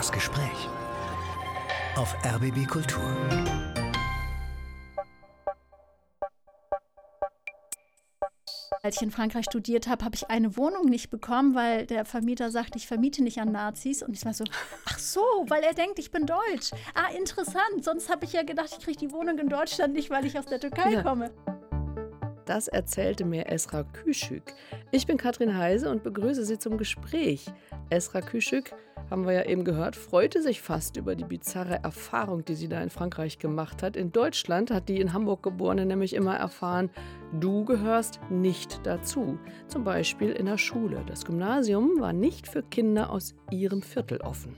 Das Gespräch auf RBB Kultur. Als ich in Frankreich studiert habe, habe ich eine Wohnung nicht bekommen, weil der Vermieter sagt, ich vermiete nicht an Nazis. Und ich war so, ach so, weil er denkt, ich bin deutsch. Ah, interessant. Sonst habe ich ja gedacht, ich kriege die Wohnung in Deutschland nicht, weil ich aus der Türkei ja. komme. Das erzählte mir Esra Küschük. Ich bin Katrin Heise und begrüße Sie zum Gespräch. Esra Küschük haben wir ja eben gehört, freute sich fast über die bizarre Erfahrung, die sie da in Frankreich gemacht hat. In Deutschland hat die in Hamburg geborene nämlich immer erfahren, du gehörst nicht dazu. Zum Beispiel in der Schule. Das Gymnasium war nicht für Kinder aus ihrem Viertel offen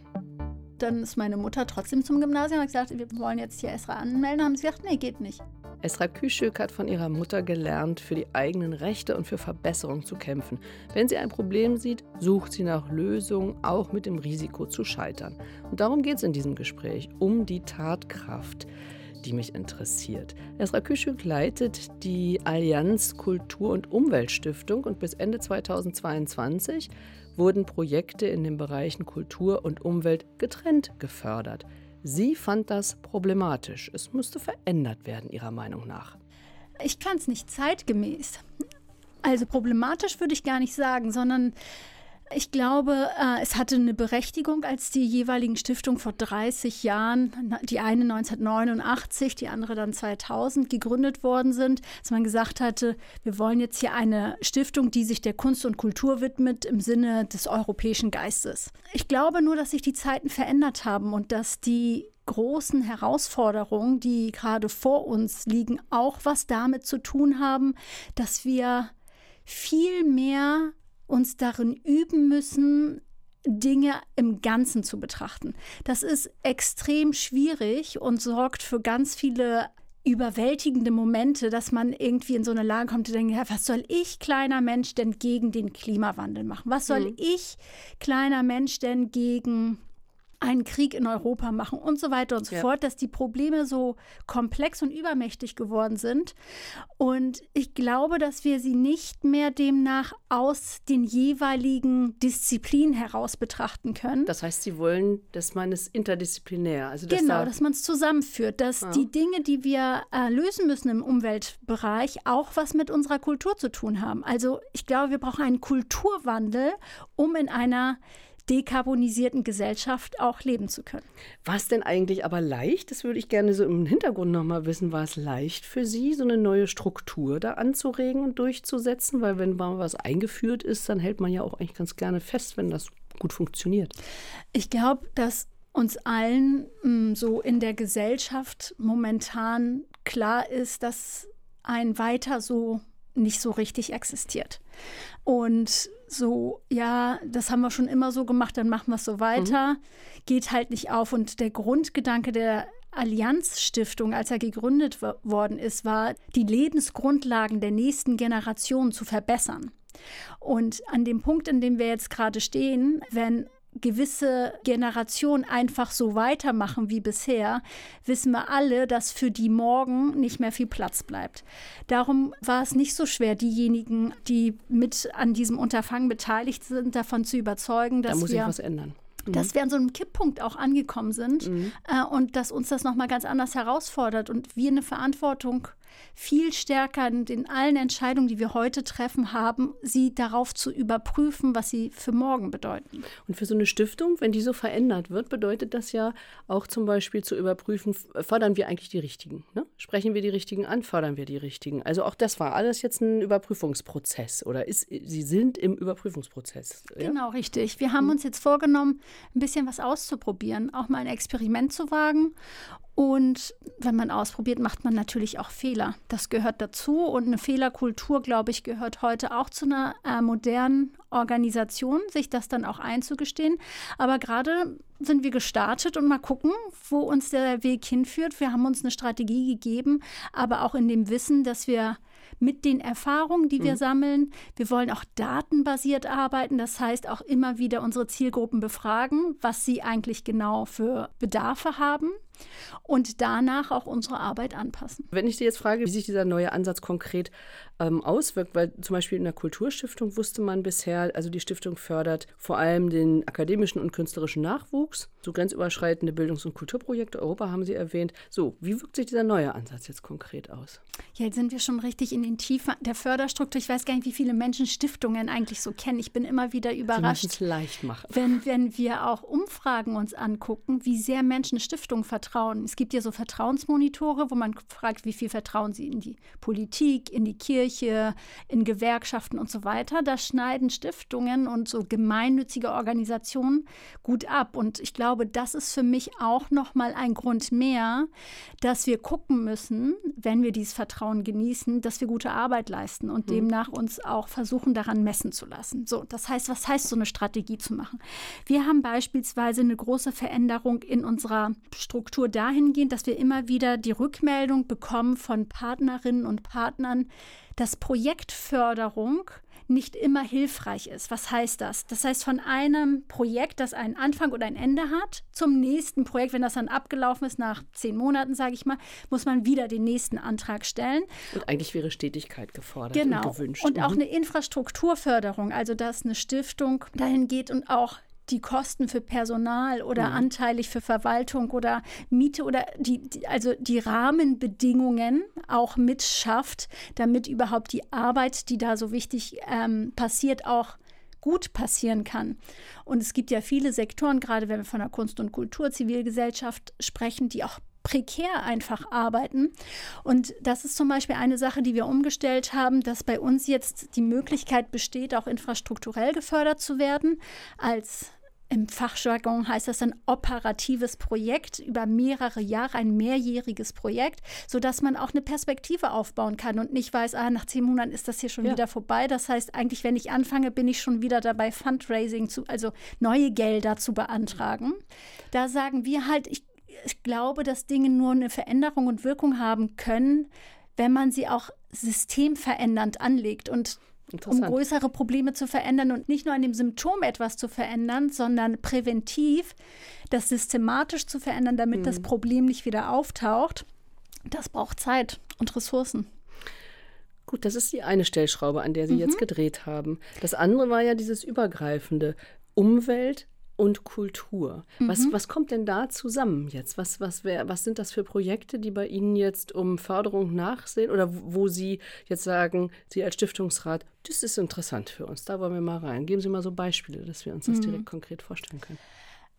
dann ist meine Mutter trotzdem zum Gymnasium und hat gesagt, wir wollen jetzt hier Esra anmelden. Haben sie gesagt, nee, geht nicht. Esra Küschük hat von ihrer Mutter gelernt, für die eigenen Rechte und für Verbesserung zu kämpfen. Wenn sie ein Problem sieht, sucht sie nach Lösungen, auch mit dem Risiko zu scheitern. Und darum geht es in diesem Gespräch, um die Tatkraft die mich interessiert. Esra Küschük leitet die Allianz Kultur- und Umweltstiftung und bis Ende 2022 wurden Projekte in den Bereichen Kultur und Umwelt getrennt gefördert. Sie fand das problematisch. Es müsste verändert werden, Ihrer Meinung nach. Ich kann es nicht zeitgemäß. Also problematisch würde ich gar nicht sagen, sondern ich glaube, äh, es hatte eine Berechtigung, als die jeweiligen Stiftungen vor 30 Jahren, die eine 1989, die andere dann 2000 gegründet worden sind, dass man gesagt hatte, wir wollen jetzt hier eine Stiftung, die sich der Kunst und Kultur widmet im Sinne des europäischen Geistes. Ich glaube nur, dass sich die Zeiten verändert haben und dass die großen Herausforderungen, die gerade vor uns liegen, auch was damit zu tun haben, dass wir viel mehr uns darin üben müssen, Dinge im Ganzen zu betrachten. Das ist extrem schwierig und sorgt für ganz viele überwältigende Momente, dass man irgendwie in so eine Lage kommt, zu denken, ja, was soll ich, kleiner Mensch, denn gegen den Klimawandel machen? Was soll mhm. ich, kleiner Mensch, denn gegen einen Krieg in Europa machen und so weiter und so ja. fort, dass die Probleme so komplex und übermächtig geworden sind. Und ich glaube, dass wir sie nicht mehr demnach aus den jeweiligen Disziplinen heraus betrachten können. Das heißt, Sie wollen, dass man es interdisziplinär, also dass genau, da dass man es zusammenführt, dass ja. die Dinge, die wir äh, lösen müssen im Umweltbereich, auch was mit unserer Kultur zu tun haben. Also ich glaube, wir brauchen einen Kulturwandel, um in einer dekarbonisierten Gesellschaft auch leben zu können. War es denn eigentlich aber leicht? Das würde ich gerne so im Hintergrund nochmal wissen. War es leicht für Sie, so eine neue Struktur da anzuregen und durchzusetzen? Weil wenn mal was eingeführt ist, dann hält man ja auch eigentlich ganz gerne fest, wenn das gut funktioniert. Ich glaube, dass uns allen mh, mm, so in der Gesellschaft momentan klar ist, dass ein weiter so nicht so richtig existiert. Und so, ja, das haben wir schon immer so gemacht, dann machen wir es so weiter, mhm. geht halt nicht auf. Und der Grundgedanke der Allianzstiftung, als er gegründet worden ist, war, die Lebensgrundlagen der nächsten Generation zu verbessern. Und an dem Punkt, in dem wir jetzt gerade stehen, wenn gewisse Generationen einfach so weitermachen wie bisher, wissen wir alle, dass für die morgen nicht mehr viel Platz bleibt. Darum war es nicht so schwer, diejenigen, die mit an diesem Unterfangen beteiligt sind, davon zu überzeugen, dass da muss wir was ändern dass wir an so einem Kipppunkt auch angekommen sind mhm. äh, und dass uns das nochmal ganz anders herausfordert und wir eine Verantwortung viel stärker in allen Entscheidungen, die wir heute treffen, haben, sie darauf zu überprüfen, was sie für morgen bedeuten. Und für so eine Stiftung, wenn die so verändert wird, bedeutet das ja auch zum Beispiel zu überprüfen, fördern wir eigentlich die Richtigen? Ne? Sprechen wir die Richtigen an, fördern wir die Richtigen? Also auch das war alles jetzt ein Überprüfungsprozess oder ist, Sie sind im Überprüfungsprozess. Ja? Genau, richtig. Wir haben hm. uns jetzt vorgenommen, ein bisschen was auszuprobieren, auch mal ein Experiment zu wagen und wenn man ausprobiert, macht man natürlich auch Fehler. Das gehört dazu. Und eine Fehlerkultur, glaube ich, gehört heute auch zu einer äh, modernen Organisation, sich das dann auch einzugestehen. Aber gerade sind wir gestartet und mal gucken, wo uns der Weg hinführt. Wir haben uns eine Strategie gegeben, aber auch in dem Wissen, dass wir mit den Erfahrungen, die wir mhm. sammeln, wir wollen auch datenbasiert arbeiten. Das heißt auch immer wieder unsere Zielgruppen befragen, was sie eigentlich genau für Bedarfe haben und danach auch unsere Arbeit anpassen. Wenn ich dir jetzt frage, wie sich dieser neue Ansatz konkret ähm, auswirkt, weil zum Beispiel in der Kulturstiftung wusste man bisher, also die Stiftung fördert vor allem den akademischen und künstlerischen Nachwuchs, so grenzüberschreitende Bildungs- und Kulturprojekte, Europa haben Sie erwähnt. So, wie wirkt sich dieser neue Ansatz jetzt konkret aus? Ja, jetzt sind wir schon richtig in den Tiefen der Förderstruktur. Ich weiß gar nicht, wie viele Menschen Stiftungen eigentlich so kennen. Ich bin immer wieder überrascht, es leicht machen. Wenn, wenn wir auch Umfragen uns angucken, wie sehr Menschen Stiftungen vertrauen. Es gibt ja so Vertrauensmonitore, wo man fragt, wie viel vertrauen sie in die Politik, in die Kirche, in Gewerkschaften und so weiter. Da schneiden Stiftungen und so gemeinnützige Organisationen gut ab. Und ich glaube, das ist für mich auch noch mal ein Grund mehr, dass wir gucken müssen, wenn wir dieses Vertrauen genießen, dass wir gute Arbeit leisten und mhm. demnach uns auch versuchen, daran messen zu lassen. So, das heißt, was heißt so eine Strategie zu machen? Wir haben beispielsweise eine große Veränderung in unserer Struktur dahingehend, dass wir immer wieder die Rückmeldung bekommen von Partnerinnen und Partnern, dass Projektförderung nicht immer hilfreich ist. Was heißt das? Das heißt, von einem Projekt, das einen Anfang oder ein Ende hat, zum nächsten Projekt, wenn das dann abgelaufen ist, nach zehn Monaten, sage ich mal, muss man wieder den nächsten Antrag stellen. Und eigentlich wäre Stetigkeit gefordert genau. und gewünscht. Und auch mhm. eine Infrastrukturförderung, also dass eine Stiftung dahin geht und auch die Kosten für Personal oder mhm. anteilig für Verwaltung oder Miete oder die, die, also die Rahmenbedingungen auch mitschafft, damit überhaupt die Arbeit, die da so wichtig ähm, passiert, auch gut passieren kann. Und es gibt ja viele Sektoren, gerade wenn wir von der Kunst- und Kultur, Zivilgesellschaft sprechen, die auch prekär einfach arbeiten. Und das ist zum Beispiel eine Sache, die wir umgestellt haben, dass bei uns jetzt die Möglichkeit besteht, auch infrastrukturell gefördert zu werden. Als im Fachjargon heißt das ein operatives Projekt über mehrere Jahre, ein mehrjähriges Projekt, sodass man auch eine Perspektive aufbauen kann und nicht weiß, ah, nach zehn Monaten ist das hier schon ja. wieder vorbei. Das heißt, eigentlich, wenn ich anfange, bin ich schon wieder dabei, Fundraising zu, also neue Gelder zu beantragen. Da sagen wir halt, ich ich glaube, dass Dinge nur eine Veränderung und Wirkung haben können, wenn man sie auch systemverändernd anlegt und um größere Probleme zu verändern und nicht nur an dem Symptom etwas zu verändern, sondern präventiv das systematisch zu verändern, damit mhm. das Problem nicht wieder auftaucht. Das braucht Zeit und Ressourcen. Gut, das ist die eine Stellschraube, an der Sie mhm. jetzt gedreht haben. Das andere war ja dieses übergreifende Umwelt, und Kultur. Mhm. Was, was kommt denn da zusammen jetzt? Was, was, wär, was sind das für Projekte, die bei Ihnen jetzt um Förderung nachsehen oder wo Sie jetzt sagen, Sie als Stiftungsrat, das ist interessant für uns, da wollen wir mal rein. Geben Sie mal so Beispiele, dass wir uns das mhm. direkt konkret vorstellen können.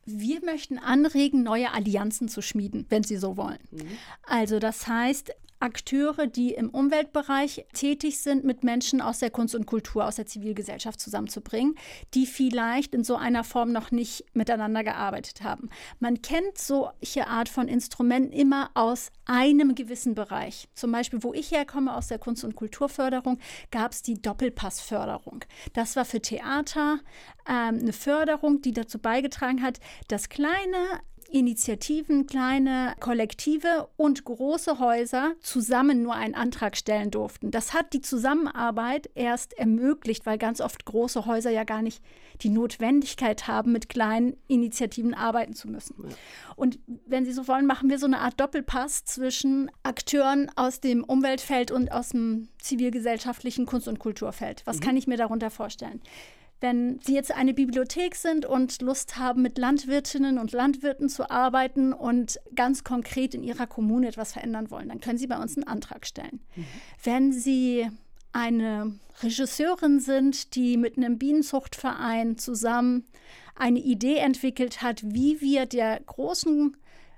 Wir möchten anregen, neue Allianzen zu schmieden, wenn Sie so wollen. Mhm. Also das heißt, Akteure, die im Umweltbereich tätig sind, mit Menschen aus der Kunst und Kultur, aus der Zivilgesellschaft zusammenzubringen, die vielleicht in so einer Form noch nicht miteinander gearbeitet haben. Man kennt solche Art von Instrumenten immer aus einem gewissen Bereich. Zum Beispiel, wo ich herkomme, aus der Kunst- und Kulturförderung, gab es die Doppelpassförderung. Das war für Theater ähm, eine Förderung, die dazu beigetragen hat, dass kleine Initiativen, kleine Kollektive und große Häuser zusammen nur einen Antrag stellen durften. Das hat die Zusammenarbeit erst ermöglicht, weil ganz oft große Häuser ja gar nicht die Notwendigkeit haben, mit kleinen Initiativen arbeiten zu müssen. Ja. Und wenn Sie so wollen, machen wir so eine Art Doppelpass zwischen Akteuren aus dem Umweltfeld und aus dem zivilgesellschaftlichen Kunst- und Kulturfeld. Was mhm. kann ich mir darunter vorstellen? Wenn Sie jetzt eine Bibliothek sind und Lust haben, mit Landwirtinnen und Landwirten zu arbeiten und ganz konkret in Ihrer Kommune etwas verändern wollen, dann können Sie bei uns einen Antrag stellen. Mhm. Wenn Sie eine Regisseurin sind, die mit einem Bienenzuchtverein zusammen eine Idee entwickelt hat, wie wir der großen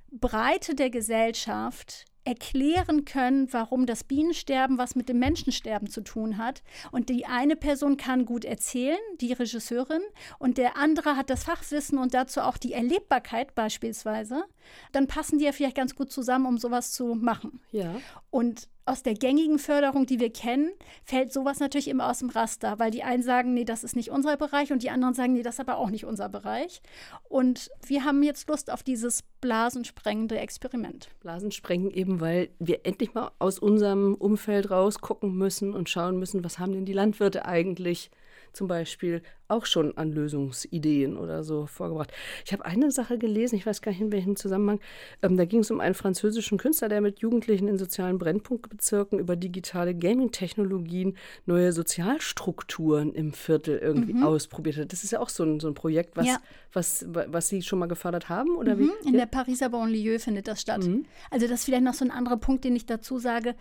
Breite der Gesellschaft erklären können, warum das Bienensterben was mit dem Menschensterben zu tun hat. Und die eine Person kann gut erzählen, die Regisseurin, und der andere hat das Fachwissen und dazu auch die Erlebbarkeit beispielsweise. Dann passen die ja vielleicht ganz gut zusammen, um sowas zu machen. Ja. Und aus der gängigen Förderung, die wir kennen, fällt sowas natürlich immer aus dem Raster, weil die einen sagen, nee, das ist nicht unser Bereich und die anderen sagen, nee, das ist aber auch nicht unser Bereich. Und wir haben jetzt Lust auf dieses blasensprengende Experiment. Blasensprengen eben, weil wir endlich mal aus unserem Umfeld raus gucken müssen und schauen müssen, was haben denn die Landwirte eigentlich zum Beispiel auch schon an Lösungsideen oder so vorgebracht. Ich habe eine Sache gelesen, ich weiß gar nicht in welchem Zusammenhang. Ähm, da ging es um einen französischen Künstler, der mit Jugendlichen in sozialen Brennpunktbezirken über digitale Gaming-Technologien neue Sozialstrukturen im Viertel irgendwie mhm. ausprobiert hat. Das ist ja auch so ein, so ein Projekt, was, ja. was, was Sie schon mal gefördert haben? Oder mhm. wie? In der Pariser Banlieue findet das statt. Mhm. Also das ist vielleicht noch so ein anderer Punkt, den ich dazu sage.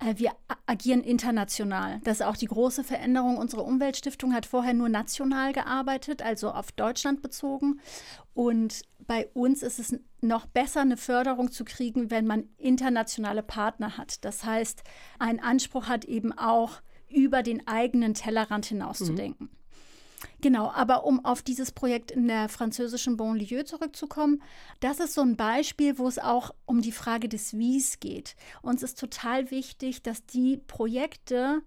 Äh, wir agieren international. Das ist auch die große Veränderung. Unsere Umweltstiftung hat vorher nur national gearbeitet, also auf Deutschland bezogen. Und bei uns ist es noch besser, eine Förderung zu kriegen, wenn man internationale Partner hat. Das heißt, einen Anspruch hat eben auch, über den eigenen Tellerrand hinauszudenken. Mhm. Genau, aber um auf dieses Projekt in der französischen Banlieue zurückzukommen, das ist so ein Beispiel, wo es auch um die Frage des Wies geht. Uns ist total wichtig, dass die Projekte,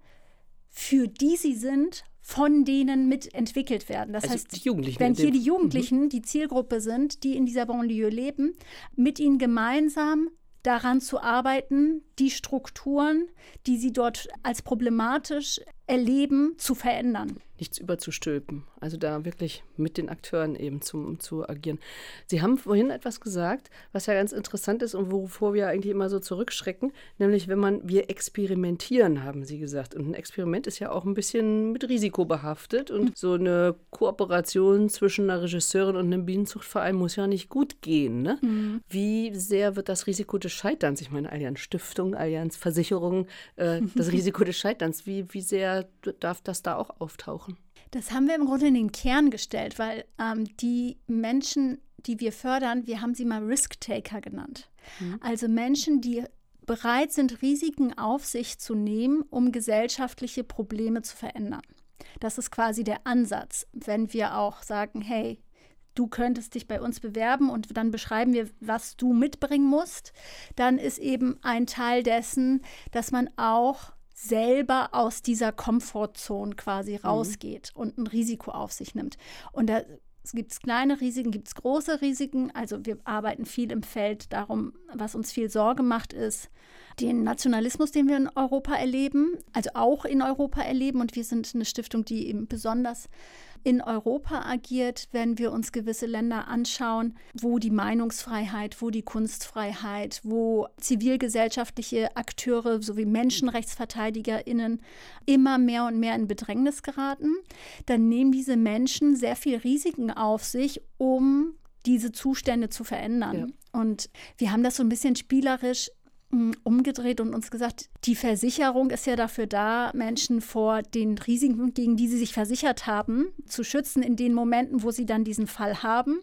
für die sie sind, von denen mitentwickelt werden. Das also heißt, wenn hier die Jugendlichen mhm. die Zielgruppe sind, die in dieser Banlieue leben, mit ihnen gemeinsam daran zu arbeiten, die Strukturen, die sie dort als problematisch erleben, zu verändern nichts überzustülpen. Also da wirklich mit den Akteuren eben zum, zu agieren. Sie haben vorhin etwas gesagt, was ja ganz interessant ist und wovor wir eigentlich immer so zurückschrecken, nämlich wenn man, wir experimentieren, haben Sie gesagt. Und ein Experiment ist ja auch ein bisschen mit Risiko behaftet und mhm. so eine Kooperation zwischen einer Regisseurin und einem Bienenzuchtverein muss ja nicht gut gehen. Ne? Mhm. Wie sehr wird das Risiko des Scheiterns, ich meine Allianz Stiftung, Allianz Versicherung, äh, das Risiko des Scheiterns, wie, wie sehr darf das da auch auftauchen? Das haben wir im Grunde in den Kern gestellt, weil ähm, die Menschen, die wir fördern, wir haben sie mal Risk-Taker genannt. Mhm. Also Menschen, die bereit sind, Risiken auf sich zu nehmen, um gesellschaftliche Probleme zu verändern. Das ist quasi der Ansatz, wenn wir auch sagen, hey, du könntest dich bei uns bewerben und dann beschreiben wir, was du mitbringen musst, dann ist eben ein Teil dessen, dass man auch selber aus dieser Komfortzone quasi mhm. rausgeht und ein Risiko auf sich nimmt. Und da gibt es kleine Risiken, gibt es große Risiken. Also wir arbeiten viel im Feld darum, was uns viel Sorge macht, ist den Nationalismus, den wir in Europa erleben, also auch in Europa erleben. Und wir sind eine Stiftung, die eben besonders in Europa agiert, wenn wir uns gewisse Länder anschauen, wo die Meinungsfreiheit, wo die Kunstfreiheit, wo zivilgesellschaftliche Akteure sowie Menschenrechtsverteidigerinnen immer mehr und mehr in Bedrängnis geraten, dann nehmen diese Menschen sehr viel Risiken auf sich, um diese Zustände zu verändern. Ja. Und wir haben das so ein bisschen spielerisch umgedreht und uns gesagt, die Versicherung ist ja dafür da, Menschen vor den Risiken, gegen die sie sich versichert haben, zu schützen in den Momenten, wo sie dann diesen Fall haben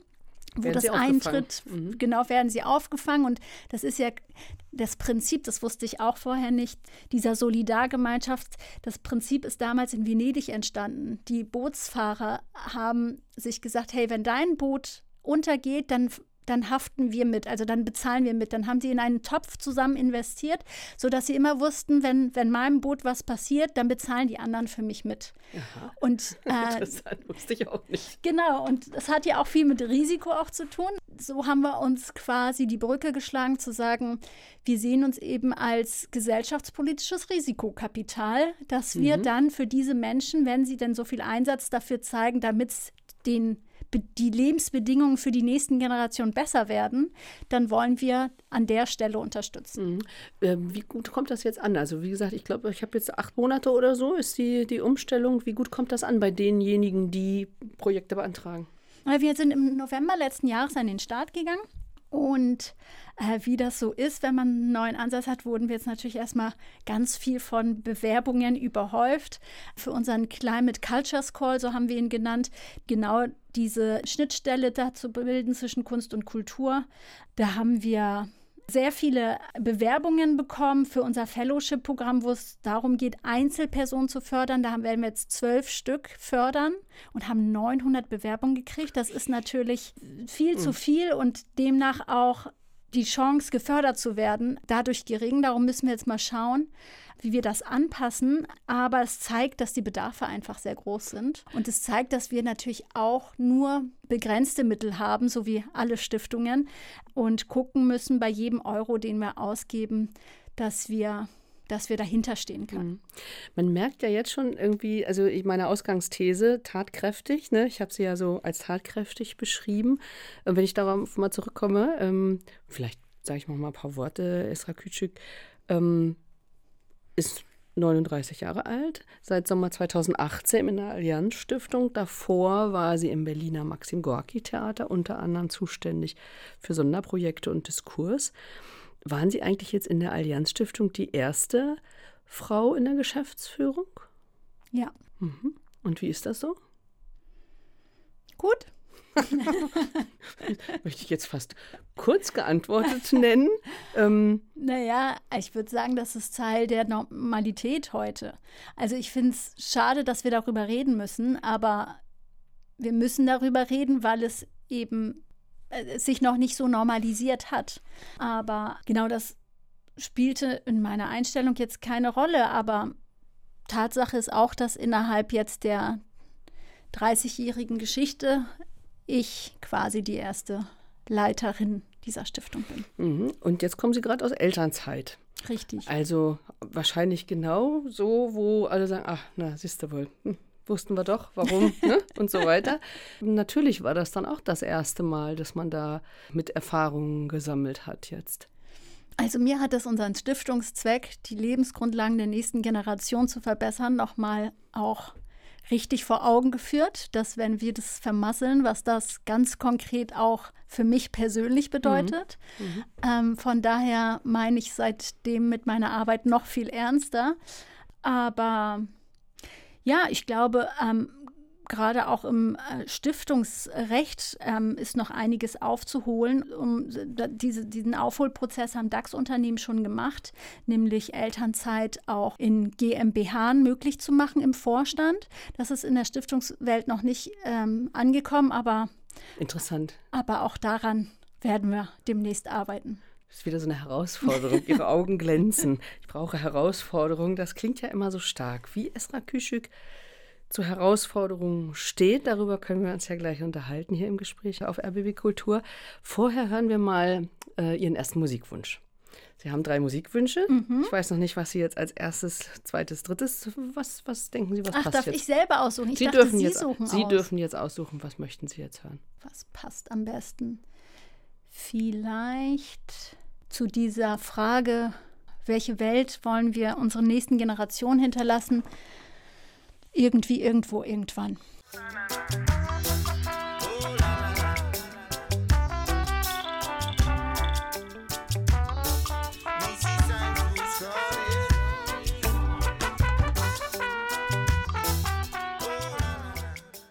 wo werden das eintritt, mhm. genau werden sie aufgefangen. Und das ist ja das Prinzip, das wusste ich auch vorher nicht, dieser Solidargemeinschaft. Das Prinzip ist damals in Venedig entstanden. Die Bootsfahrer haben sich gesagt, hey, wenn dein Boot untergeht, dann dann haften wir mit, also dann bezahlen wir mit. Dann haben sie in einen Topf zusammen investiert, sodass sie immer wussten, wenn, wenn meinem Boot was passiert, dann bezahlen die anderen für mich mit. Aha. Und äh, das wusste ich auch nicht. Genau, und das hat ja auch viel mit Risiko auch zu tun. So haben wir uns quasi die Brücke geschlagen zu sagen, wir sehen uns eben als gesellschaftspolitisches Risikokapital, dass wir mhm. dann für diese Menschen, wenn sie denn so viel Einsatz dafür zeigen, damit es den die Lebensbedingungen für die nächsten Generationen besser werden, dann wollen wir an der Stelle unterstützen. Mhm. Ähm, wie gut kommt das jetzt an? Also wie gesagt, ich glaube, ich habe jetzt acht Monate oder so ist die, die Umstellung. Wie gut kommt das an bei denjenigen, die Projekte beantragen? Wir sind im November letzten Jahres an den Start gegangen und äh, wie das so ist, wenn man einen neuen Ansatz hat, wurden wir jetzt natürlich erstmal ganz viel von Bewerbungen überhäuft. Für unseren Climate Cultures Call, so haben wir ihn genannt, genau diese Schnittstelle da zu bilden zwischen Kunst und Kultur. Da haben wir sehr viele Bewerbungen bekommen für unser Fellowship-Programm, wo es darum geht, Einzelpersonen zu fördern. Da werden wir jetzt zwölf Stück fördern und haben 900 Bewerbungen gekriegt. Das ist natürlich viel mhm. zu viel und demnach auch die Chance, gefördert zu werden, dadurch gering. Darum müssen wir jetzt mal schauen, wie wir das anpassen. Aber es zeigt, dass die Bedarfe einfach sehr groß sind. Und es zeigt, dass wir natürlich auch nur begrenzte Mittel haben, so wie alle Stiftungen, und gucken müssen bei jedem Euro, den wir ausgeben, dass wir dass wir dahinter stehen können. Mhm. Man merkt ja jetzt schon irgendwie, also meine Ausgangsthese, tatkräftig, ne? ich habe sie ja so als tatkräftig beschrieben. Und wenn ich darauf mal zurückkomme, ähm, vielleicht sage ich mal ein paar Worte, Esra Küçük ähm, ist 39 Jahre alt, seit Sommer 2018 in der Allianz Stiftung. Davor war sie im Berliner Maxim Gorki Theater unter anderem zuständig für Sonderprojekte und Diskurs. Waren Sie eigentlich jetzt in der Allianz Stiftung die erste Frau in der Geschäftsführung? Ja. Mhm. Und wie ist das so? Gut. Möchte ich jetzt fast kurz geantwortet nennen. Ähm, naja, ich würde sagen, das ist Teil der Normalität heute. Also ich finde es schade, dass wir darüber reden müssen, aber wir müssen darüber reden, weil es eben äh, sich noch nicht so normalisiert hat. Aber genau das spielte in meiner Einstellung jetzt keine Rolle. Aber Tatsache ist auch, dass innerhalb jetzt der 30-jährigen Geschichte ich quasi die erste Leiterin dieser Stiftung bin. Mhm. Und jetzt kommen Sie gerade aus Elternzeit. Richtig. Also wahrscheinlich genau so, wo alle sagen, ach, na, siehst du wohl, hm, wussten wir doch, warum ne? und so weiter. Natürlich war das dann auch das erste Mal, dass man da mit Erfahrungen gesammelt hat jetzt. Also mir hat es unseren Stiftungszweck, die Lebensgrundlagen der nächsten Generation zu verbessern, nochmal auch richtig vor Augen geführt, dass wenn wir das vermasseln, was das ganz konkret auch für mich persönlich bedeutet. Mhm. Mhm. Ähm, von daher meine ich seitdem mit meiner Arbeit noch viel ernster. Aber ja, ich glaube, ähm, gerade auch im äh, Stiftungsrecht ähm, ist noch einiges aufzuholen. Um, diese, diesen Aufholprozess haben DAX-Unternehmen schon gemacht, nämlich Elternzeit auch in GmbH möglich zu machen im Vorstand. Das ist in der Stiftungswelt noch nicht ähm, angekommen, aber interessant. Aber auch daran werden wir demnächst arbeiten. Das ist wieder so eine Herausforderung. Ihre Augen glänzen. Ich brauche Herausforderungen. Das klingt ja immer so stark. Wie Esra Küschük zu Herausforderungen steht. Darüber können wir uns ja gleich unterhalten hier im Gespräch auf RBB Kultur. Vorher hören wir mal äh, Ihren ersten Musikwunsch. Sie haben drei Musikwünsche. Mhm. Ich weiß noch nicht, was Sie jetzt als erstes, zweites, drittes, was, was denken Sie, was Ach, passt darf jetzt? ich selber aussuchen? Ich Sie dachte, dürfen Sie jetzt, suchen Sie aus. dürfen jetzt aussuchen, was möchten Sie jetzt hören? Was passt am besten? Vielleicht zu dieser Frage, welche Welt wollen wir unseren nächsten Generationen hinterlassen? Irgendwie, irgendwo, irgendwann.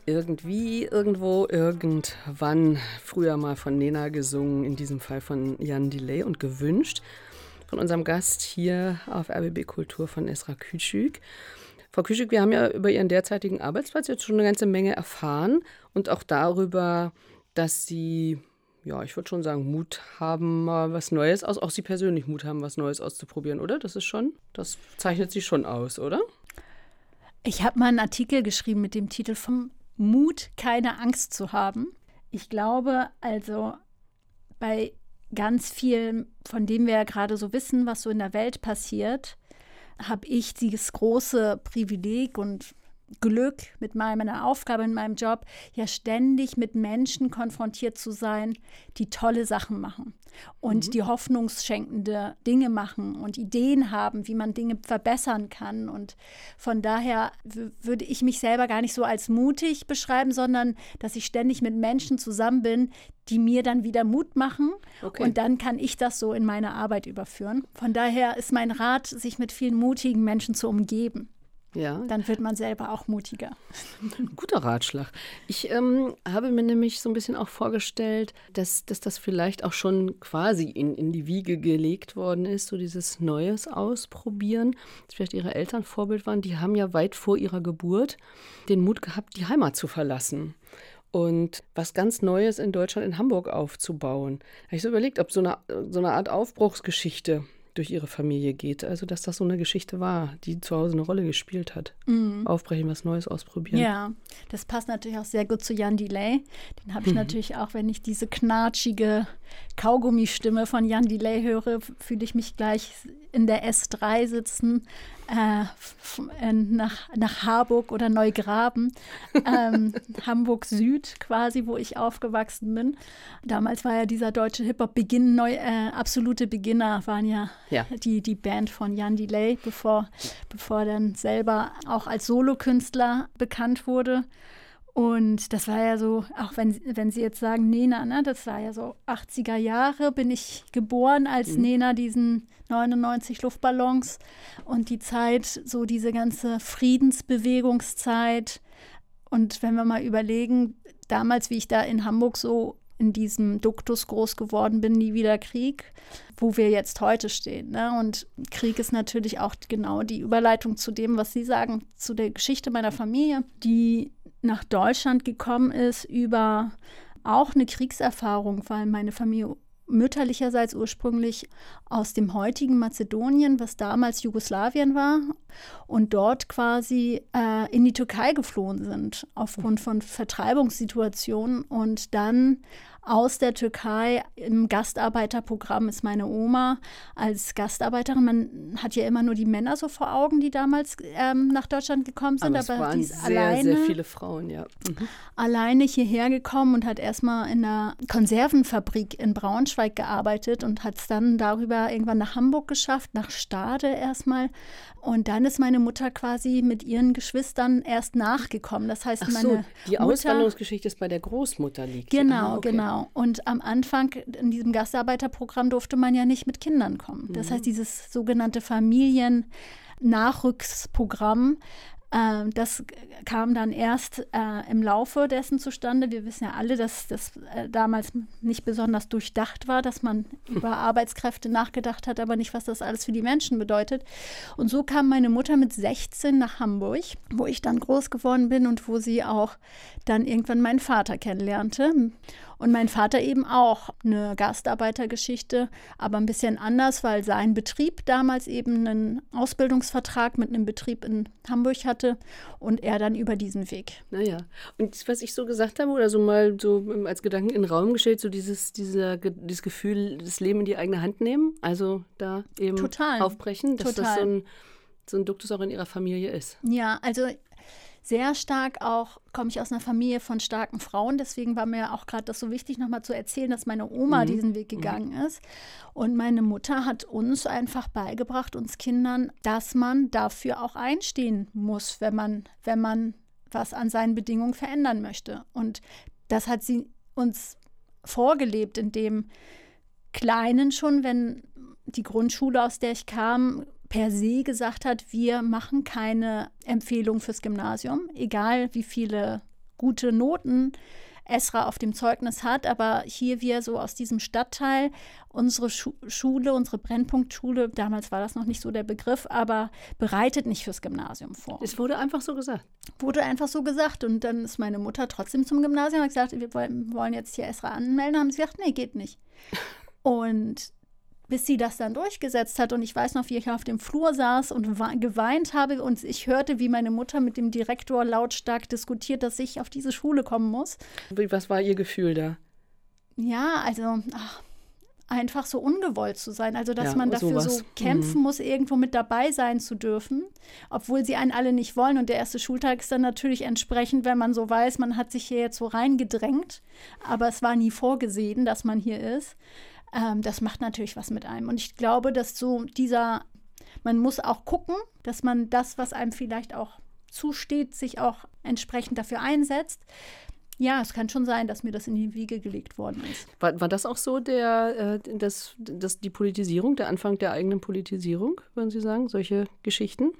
Irgendwie, irgendwo, irgendwann, früher mal von Nena gesungen, in diesem Fall von Jan Delay und gewünscht von unserem Gast hier auf RBB Kultur von Esra Küçük. Frau Küçük, wir haben ja über Ihren derzeitigen Arbeitsplatz jetzt schon eine ganze Menge erfahren und auch darüber, dass Sie, ja, ich würde schon sagen, Mut haben, mal was Neues aus, auch Sie persönlich Mut haben, was Neues auszuprobieren, oder? Das ist schon, das zeichnet Sie schon aus, oder? Ich habe mal einen Artikel geschrieben mit dem Titel vom Mut, keine Angst zu haben. Ich glaube also bei ganz viel, von dem wir ja gerade so wissen, was so in der Welt passiert, habe ich dieses große Privileg und Glück mit meiner Aufgabe in meinem Job, ja ständig mit Menschen konfrontiert zu sein, die tolle Sachen machen und mhm. die hoffnungsschenkende Dinge machen und Ideen haben, wie man Dinge verbessern kann. Und von daher würde ich mich selber gar nicht so als mutig beschreiben, sondern dass ich ständig mit Menschen zusammen bin, die mir dann wieder Mut machen. Okay. Und dann kann ich das so in meine Arbeit überführen. Von daher ist mein Rat, sich mit vielen mutigen Menschen zu umgeben. Ja. Dann wird man selber auch mutiger. Guter Ratschlag. Ich ähm, habe mir nämlich so ein bisschen auch vorgestellt, dass, dass das vielleicht auch schon quasi in, in die Wiege gelegt worden ist, so dieses Neues ausprobieren. Dass vielleicht ihre Eltern Vorbild waren, die haben ja weit vor ihrer Geburt den Mut gehabt, die Heimat zu verlassen und was ganz Neues in Deutschland, in Hamburg aufzubauen. Da habe ich so überlegt, ob so eine, so eine Art Aufbruchsgeschichte durch ihre Familie geht. Also, dass das so eine Geschichte war, die zu Hause eine Rolle gespielt hat. Mhm. Aufbrechen, was Neues ausprobieren. Ja, das passt natürlich auch sehr gut zu Jan Delay. Den habe ich mhm. natürlich auch, wenn ich diese knatschige Kaugummistimme von Jan Delay höre, fühle ich mich gleich in der S3 sitzen, äh, äh, nach, nach Harburg oder Neugraben, ähm, Hamburg Süd quasi, wo ich aufgewachsen bin. Damals war ja dieser deutsche Hip-Hop Beginn, neu, äh, absolute Beginner waren ja, ja, Die, die Band von Jan Delay, bevor, bevor dann selber auch als Solokünstler bekannt wurde. Und das war ja so, auch wenn, wenn Sie jetzt sagen, Nena, ne, das war ja so 80er Jahre, bin ich geboren, als mhm. Nena diesen 99 Luftballons und die Zeit, so diese ganze Friedensbewegungszeit. Und wenn wir mal überlegen, damals, wie ich da in Hamburg so in diesem Duktus groß geworden bin, nie wieder Krieg, wo wir jetzt heute stehen. Ne? Und Krieg ist natürlich auch genau die Überleitung zu dem, was Sie sagen, zu der Geschichte meiner Familie, die nach Deutschland gekommen ist über auch eine Kriegserfahrung, weil meine Familie mütterlicherseits ursprünglich aus dem heutigen Mazedonien, was damals Jugoslawien war, und dort quasi äh, in die Türkei geflohen sind aufgrund von Vertreibungssituationen und dann aus der Türkei im Gastarbeiterprogramm ist meine Oma als Gastarbeiterin. Man hat ja immer nur die Männer so vor Augen, die damals ähm, nach Deutschland gekommen sind. Aber, aber waren sehr, alleine, sehr viele Frauen, ja. Mhm. Alleine hierher gekommen und hat erstmal in einer Konservenfabrik in Braunschweig gearbeitet und hat es dann darüber irgendwann nach Hamburg geschafft, nach Stade erstmal. Und dann ist meine Mutter quasi mit ihren Geschwistern erst nachgekommen. Das heißt, Ach meine so, die Auswanderungsgeschichte ist bei der Großmutter liegt. Genau, ah, okay. genau. Genau. Und am Anfang in diesem Gastarbeiterprogramm durfte man ja nicht mit Kindern kommen. Das mhm. heißt, dieses sogenannte Familiennachrücksprogramm äh, das kam dann erst äh, im Laufe dessen zustande. Wir wissen ja alle, dass das äh, damals nicht besonders durchdacht war, dass man über Arbeitskräfte nachgedacht hat, aber nicht, was das alles für die Menschen bedeutet. Und so kam meine Mutter mit 16 nach Hamburg, wo ich dann groß geworden bin und wo sie auch dann irgendwann meinen Vater kennenlernte. Und mein Vater eben auch eine Gastarbeitergeschichte, aber ein bisschen anders, weil sein Betrieb damals eben einen Ausbildungsvertrag mit einem Betrieb in Hamburg hatte und er dann über diesen Weg. Naja, und was ich so gesagt habe oder so mal so als Gedanken in den Raum gestellt, so dieses, dieser, dieses Gefühl, das Leben in die eigene Hand nehmen, also da eben Total. aufbrechen, dass Total. das so ein, so ein Duktus auch in ihrer Familie ist. Ja, also sehr stark auch, komme ich aus einer Familie von starken Frauen. Deswegen war mir auch gerade das so wichtig, nochmal zu erzählen, dass meine Oma mhm. diesen Weg mhm. gegangen mhm. ist. Und meine Mutter hat uns einfach beigebracht, uns Kindern, dass man dafür auch einstehen muss, wenn man, wenn man was an seinen Bedingungen verändern möchte. Und das hat sie uns vorgelebt, in dem Kleinen schon, wenn die Grundschule, aus der ich kam, per se gesagt hat, wir machen keine Empfehlung fürs Gymnasium, egal wie viele gute Noten Esra auf dem Zeugnis hat, aber hier wir so aus diesem Stadtteil, unsere Schu Schule, unsere Brennpunktschule, damals war das noch nicht so der Begriff, aber bereitet nicht fürs Gymnasium vor. Es wurde einfach so gesagt. Wurde einfach so gesagt und dann ist meine Mutter trotzdem zum Gymnasium und hat gesagt, wir wollen jetzt hier Esra anmelden, haben sie gesagt, nee, geht nicht. Und bis sie das dann durchgesetzt hat. Und ich weiß noch, wie ich auf dem Flur saß und geweint habe und ich hörte, wie meine Mutter mit dem Direktor lautstark diskutiert, dass ich auf diese Schule kommen muss. Was war ihr Gefühl da? Ja, also ach, einfach so ungewollt zu sein. Also, dass ja, man dafür sowas. so kämpfen mhm. muss, irgendwo mit dabei sein zu dürfen, obwohl sie einen alle nicht wollen. Und der erste Schultag ist dann natürlich entsprechend, wenn man so weiß, man hat sich hier jetzt so reingedrängt, aber es war nie vorgesehen, dass man hier ist ähm, das macht natürlich was mit einem. Und ich glaube, dass so dieser, man muss auch gucken, dass man das, was einem vielleicht auch zusteht, sich auch entsprechend dafür einsetzt. Ja, es kann schon sein, dass mir das in die Wiege gelegt worden ist. War, war das auch so der, äh, das, das, die Politisierung, der Anfang der eigenen Politisierung, würden Sie sagen, solche Geschichten?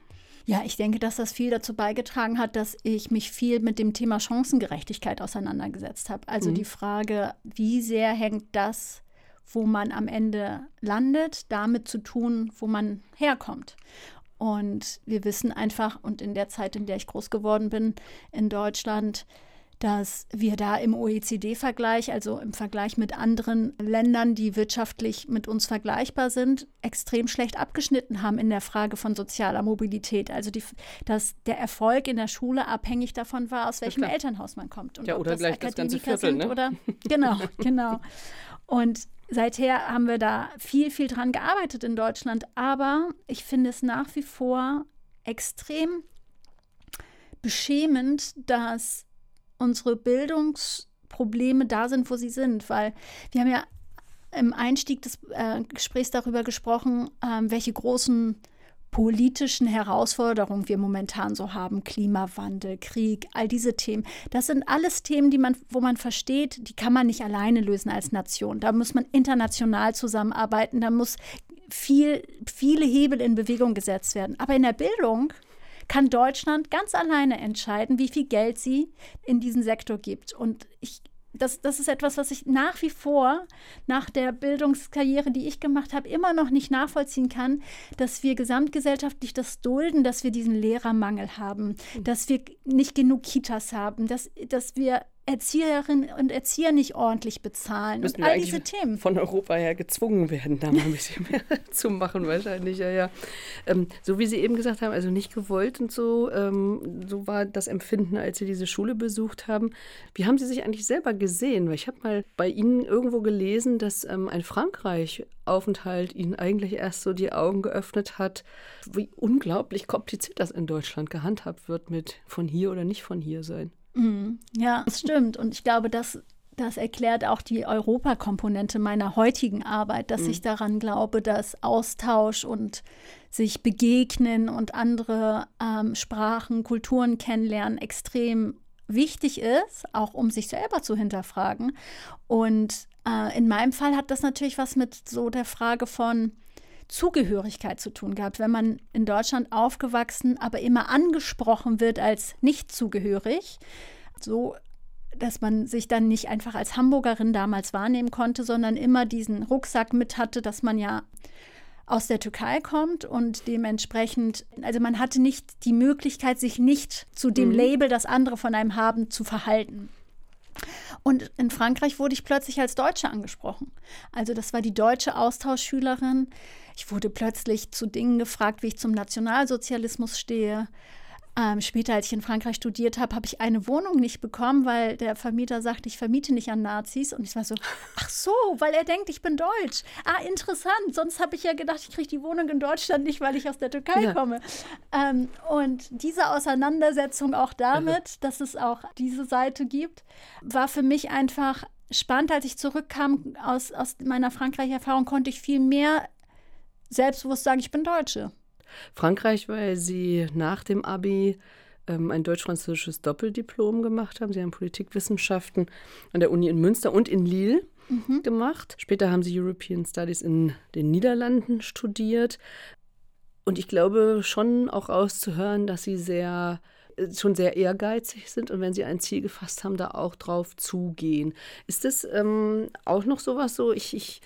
Ja, ich denke, dass das viel dazu beigetragen hat, dass ich mich viel mit dem Thema Chancengerechtigkeit auseinandergesetzt habe. Also mhm. die Frage, wie sehr hängt das wo man am Ende landet, damit zu tun, wo man herkommt. Und wir wissen einfach, und in der Zeit, in der ich groß geworden bin in Deutschland, dass wir da im OECD-Vergleich, also im Vergleich mit anderen Ländern, die wirtschaftlich mit uns vergleichbar sind, extrem schlecht abgeschnitten haben in der Frage von sozialer Mobilität. Also die, dass der Erfolg in der Schule abhängig davon war, aus welchem Elternhaus man kommt. Und ja, oder gleich das ganze Viertel, ne? Oder, genau, genau. Und seither haben wir da viel, viel dran gearbeitet in Deutschland. Aber ich finde es nach wie vor extrem beschämend, dass unsere Bildungsprobleme da sind, wo sie sind. Weil wir haben ja im Einstieg des äh, Gesprächs darüber gesprochen, ähm, welche großen politischen Herausforderungen wir momentan so haben, Klimawandel, Krieg, all diese Themen. Das sind alles Themen, die man, wo man versteht, die kann man nicht alleine lösen als Nation. Da muss man international zusammenarbeiten, da muss viel, viele Hebel in Bewegung gesetzt werden. Aber in der Bildung kann Deutschland ganz alleine entscheiden, wie viel Geld sie in diesen Sektor gibt. Und ich das, das ist etwas, was ich nach wie vor nach der Bildungskarriere, die ich gemacht habe, immer noch nicht nachvollziehen kann, dass wir gesamtgesellschaftlich das dulden, dass wir diesen Lehrermangel haben, mhm. dass wir nicht genug Kitas haben, dass, dass wir Erzieherinnen und Erzieher nicht ordentlich bezahlen Müssen und all diese Themen. Von Europa her gezwungen werden, da mal ein bisschen mehr zu machen, wahrscheinlich, ja, ja. Ähm, so wie Sie eben gesagt haben, also nicht gewollt und so, ähm, so war das Empfinden, als Sie diese Schule besucht haben. Wie haben Sie sich eigentlich selber gesehen? Weil ich habe mal bei Ihnen irgendwo gelesen, dass ähm, ein Frankreich-Aufenthalt Ihnen eigentlich erst so die Augen geöffnet hat, wie unglaublich kompliziert das in Deutschland gehandhabt wird mit von hier oder nicht von hier sein. Mhm. Ja, das stimmt. Und ich glaube, das, das erklärt auch die Europakomponente meiner heutigen Arbeit, dass mhm. ich daran glaube, dass Austausch und sich begegnen und andere ähm, Sprachen, Kulturen kennenlernen extrem wichtig ist, auch um sich selber zu hinterfragen. Und äh, in meinem Fall hat das natürlich was mit so der Frage von, Zugehörigkeit zu tun gehabt. Wenn man in Deutschland aufgewachsen, aber immer angesprochen wird als nicht zugehörig, so dass man sich dann nicht einfach als Hamburgerin damals wahrnehmen konnte, sondern immer diesen Rucksack mit hatte, dass man ja aus der Türkei kommt und dementsprechend, also man hatte nicht die Möglichkeit, sich nicht zu dem mhm. Label, das andere von einem haben, zu verhalten. Und in Frankreich wurde ich plötzlich als Deutsche angesprochen. Also das war die deutsche Austauschschülerin. Ich wurde plötzlich zu Dingen gefragt, wie ich zum Nationalsozialismus stehe. Ähm, später, als ich in Frankreich studiert habe, habe ich eine Wohnung nicht bekommen, weil der Vermieter sagte, ich vermiete nicht an Nazis. Und ich war so, ach so, weil er denkt, ich bin deutsch. Ah, interessant. Sonst habe ich ja gedacht, ich kriege die Wohnung in Deutschland nicht, weil ich aus der Türkei ja. komme. Ähm, und diese Auseinandersetzung auch damit, dass es auch diese Seite gibt, war für mich einfach spannend. Als ich zurückkam aus, aus meiner Frankreich-Erfahrung, konnte ich viel mehr selbstbewusst sagen, ich bin Deutsche. Frankreich, weil Sie nach dem Abi ähm, ein deutsch-französisches Doppeldiplom gemacht haben. Sie haben Politikwissenschaften an der Uni in Münster und in Lille mhm. gemacht. Später haben Sie European Studies in den Niederlanden studiert. Und ich glaube schon auch auszuhören, dass Sie sehr äh, schon sehr ehrgeizig sind und wenn sie ein Ziel gefasst haben, da auch drauf zugehen. Ist das ähm, auch noch sowas so, ich, ich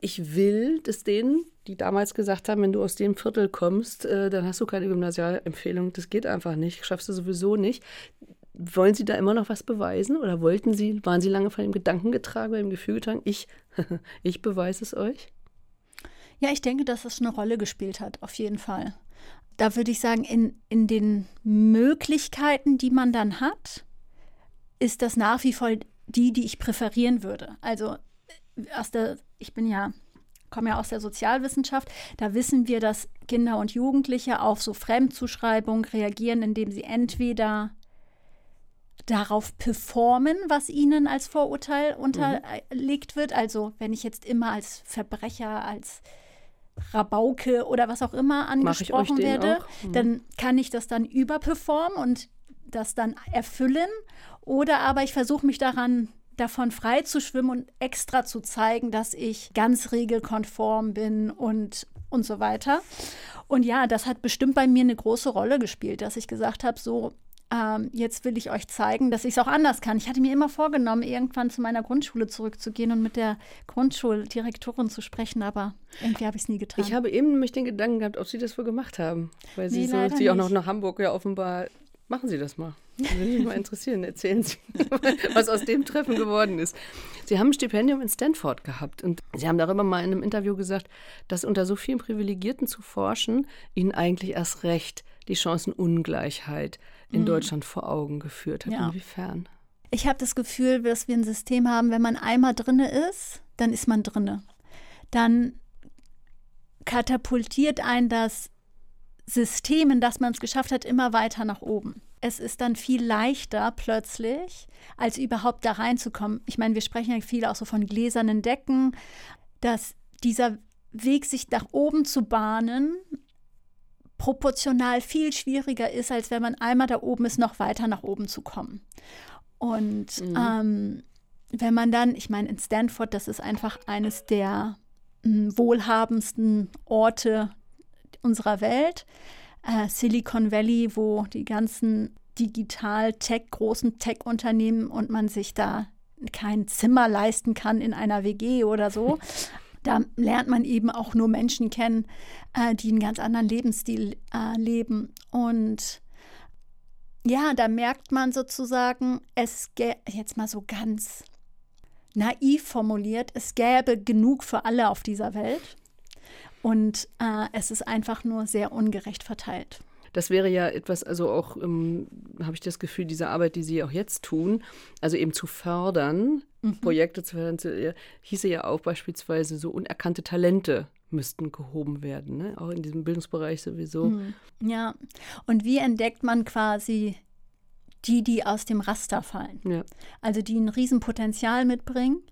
ich will das denen, die damals gesagt haben, wenn du aus dem Viertel kommst, äh, dann hast du keine Gymnasialempfehlung. Das geht einfach nicht, schaffst du sowieso nicht. Wollen Sie da immer noch was beweisen oder wollten Sie, waren Sie lange von dem Gedanken getragen, bei dem Gefühl getragen, ich, ich beweise es euch? Ja, ich denke, dass es eine Rolle gespielt hat, auf jeden Fall. Da würde ich sagen, in, in den Möglichkeiten, die man dann hat, ist das nach wie vor die, die ich präferieren würde. Also aus der, ich bin ja, komme ja aus der Sozialwissenschaft, da wissen wir, dass Kinder und Jugendliche auf so Fremdzuschreibung reagieren, indem sie entweder darauf performen, was ihnen als Vorurteil unterlegt wird. Also wenn ich jetzt immer als Verbrecher, als Rabauke oder was auch immer angesprochen werde, mhm. dann kann ich das dann überperformen und das dann erfüllen. Oder aber ich versuche mich daran davon frei zu schwimmen und extra zu zeigen, dass ich ganz regelkonform bin und, und so weiter. Und ja, das hat bestimmt bei mir eine große Rolle gespielt, dass ich gesagt habe, so, ähm, jetzt will ich euch zeigen, dass ich es auch anders kann. Ich hatte mir immer vorgenommen, irgendwann zu meiner Grundschule zurückzugehen und mit der Grundschuldirektorin zu sprechen, aber irgendwie habe ich es nie getan. Ich habe eben nämlich den Gedanken gehabt, ob Sie das wohl gemacht haben, weil nee, Sie so, Sie auch noch nach Hamburg ja offenbar Machen Sie das mal. Würde mich mal interessieren. Erzählen Sie, was aus dem Treffen geworden ist. Sie haben ein Stipendium in Stanford gehabt und Sie haben darüber mal in einem Interview gesagt, dass unter so vielen Privilegierten zu forschen Ihnen eigentlich erst recht die Chancenungleichheit in mhm. Deutschland vor Augen geführt hat. Ja. Inwiefern? Ich habe das Gefühl, dass wir ein System haben, wenn man einmal drinne ist, dann ist man drinne. Dann katapultiert ein das System, in das man es geschafft hat, immer weiter nach oben. Es ist dann viel leichter plötzlich, als überhaupt da reinzukommen. Ich meine, wir sprechen ja viel auch so von gläsernen Decken, dass dieser Weg, sich nach oben zu bahnen, proportional viel schwieriger ist, als wenn man einmal da oben ist, noch weiter nach oben zu kommen. Und mhm. ähm, wenn man dann, ich meine, in Stanford, das ist einfach eines der mh, wohlhabendsten Orte unserer Welt, äh, Silicon Valley, wo die ganzen Digital-Tech, großen Tech-Unternehmen und man sich da kein Zimmer leisten kann in einer WG oder so. Da lernt man eben auch nur Menschen kennen, äh, die einen ganz anderen Lebensstil äh, leben. Und ja, da merkt man sozusagen, es gäbe, jetzt mal so ganz naiv formuliert, es gäbe genug für alle auf dieser Welt. Und äh, es ist einfach nur sehr ungerecht verteilt. Das wäre ja etwas, also auch ähm, habe ich das Gefühl, diese Arbeit, die Sie auch jetzt tun, also eben zu fördern, mhm. Projekte zu fördern, zu, hieße ja auch beispielsweise so unerkannte Talente müssten gehoben werden, ne? auch in diesem Bildungsbereich sowieso. Mhm. Ja, und wie entdeckt man quasi die, die aus dem Raster fallen? Ja. Also die ein Riesenpotenzial mitbringen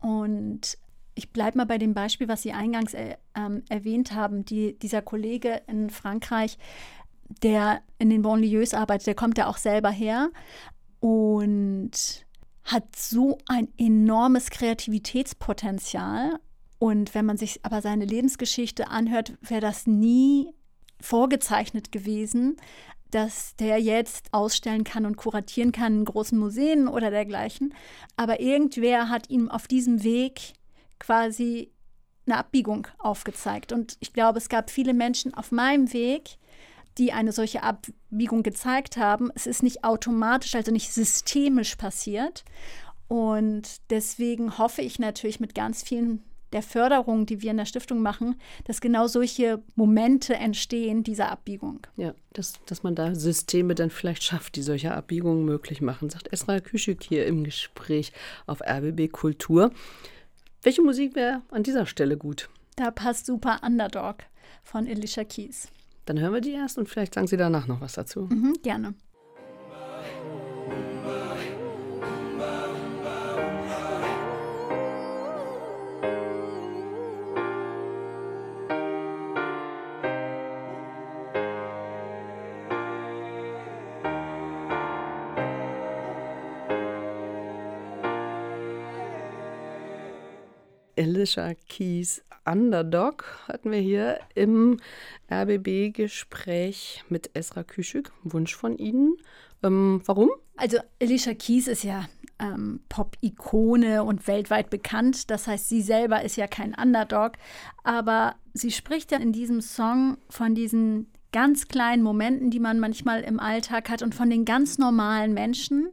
und ich bleibe mal bei dem Beispiel, was Sie eingangs äh, ähm, erwähnt haben. Die, dieser Kollege in Frankreich, der in den Banlieues arbeitet, der kommt ja auch selber her und hat so ein enormes Kreativitätspotenzial. Und wenn man sich aber seine Lebensgeschichte anhört, wäre das nie vorgezeichnet gewesen, dass der jetzt ausstellen kann und kuratieren kann in großen Museen oder dergleichen. Aber irgendwer hat ihm auf diesem Weg quasi eine Abbiegung aufgezeigt. Und ich glaube, es gab viele Menschen auf meinem Weg, die eine solche Abbiegung gezeigt haben. Es ist nicht automatisch, also nicht systemisch passiert. Und deswegen hoffe ich natürlich mit ganz vielen der Förderung, die wir in der Stiftung machen, dass genau solche Momente entstehen, dieser Abbiegung. Ja, dass, dass man da Systeme dann vielleicht schafft, die solche Abbiegungen möglich machen, sagt Esra Küschük hier im Gespräch auf RBB Kultur. Welche Musik wäre an dieser Stelle gut? Da passt super Underdog von Alicia Keys. Dann hören wir die erst und vielleicht sagen Sie danach noch was dazu. Mhm, gerne. Alicia Keys Underdog hatten wir hier im RBB-Gespräch mit Esra Küschük. Wunsch von Ihnen. Ähm, warum? Also Alicia Keys ist ja ähm, Pop-Ikone und weltweit bekannt. Das heißt, sie selber ist ja kein Underdog. Aber sie spricht ja in diesem Song von diesen ganz kleinen Momenten, die man manchmal im Alltag hat und von den ganz normalen Menschen,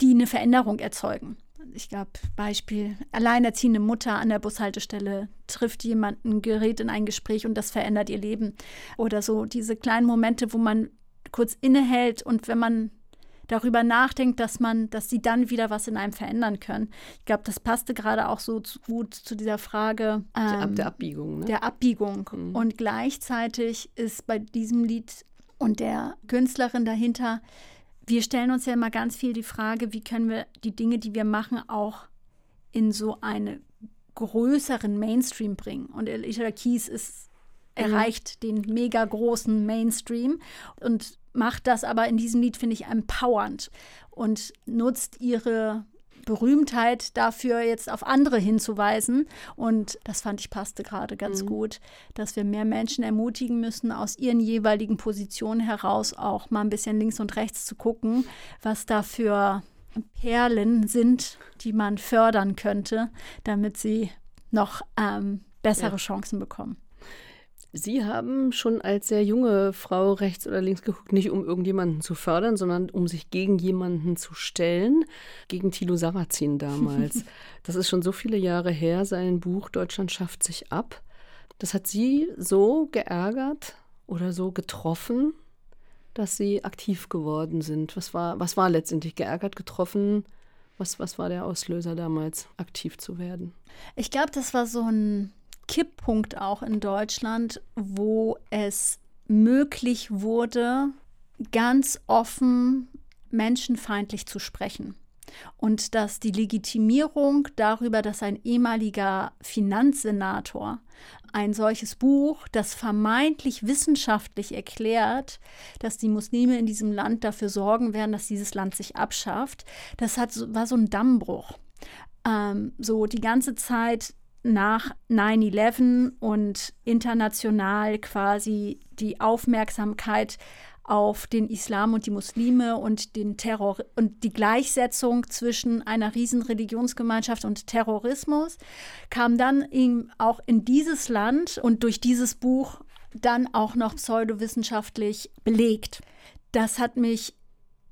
die eine Veränderung erzeugen ich glaube, Beispiel, alleinerziehende Mutter an der Bushaltestelle trifft jemanden, gerät in ein Gespräch und das verändert ihr Leben. Oder so diese kleinen Momente, wo man kurz innehält und wenn man darüber nachdenkt, dass man, dass sie dann wieder was in einem verändern können. Ich glaube, das passte gerade auch so gut zu dieser Frage ähm, der Abbiegung. Ne? Der Abbiegung. Mhm. Und gleichzeitig ist bei diesem Lied und der Künstlerin dahinter wir stellen uns ja immer ganz viel die Frage, wie können wir die Dinge, die wir machen, auch in so einen größeren Mainstream bringen. Und Alicia Keys ist, mhm. erreicht den mega großen Mainstream und macht das aber in diesem Lied, finde ich, empowernd und nutzt ihre Berühmtheit dafür jetzt auf andere hinzuweisen. Und das fand ich passte gerade ganz mhm. gut, dass wir mehr Menschen ermutigen müssen, aus ihren jeweiligen Positionen heraus auch mal ein bisschen links und rechts zu gucken, was da für Perlen sind, die man fördern könnte, damit sie noch ähm, bessere ja. Chancen bekommen. Sie haben schon als sehr junge Frau rechts oder links geguckt, nicht um irgendjemanden zu fördern, sondern um sich gegen jemanden zu stellen, gegen Thilo Sarrazin damals. das ist schon so viele Jahre her, sein Buch Deutschland schafft sich ab. Das hat Sie so geärgert oder so getroffen, dass Sie aktiv geworden sind? Was war, was war letztendlich geärgert getroffen? Was, was war der Auslöser damals, aktiv zu werden? Ich glaube, das war so ein Kipppunkt auch in Deutschland, wo es möglich wurde, ganz offen menschenfeindlich zu sprechen. Und dass die Legitimierung darüber, dass ein ehemaliger Finanzsenator ein solches Buch, das vermeintlich wissenschaftlich erklärt, dass die Muslime in diesem Land dafür sorgen werden, dass dieses Land sich abschafft, das hat, war so ein Dammbruch. Ähm, so die ganze Zeit nach 9-11 und international quasi die Aufmerksamkeit auf den Islam und die Muslime und den Terror und die Gleichsetzung zwischen einer riesen Religionsgemeinschaft und Terrorismus kam dann eben auch in dieses Land und durch dieses Buch dann auch noch pseudowissenschaftlich belegt. Das hat mich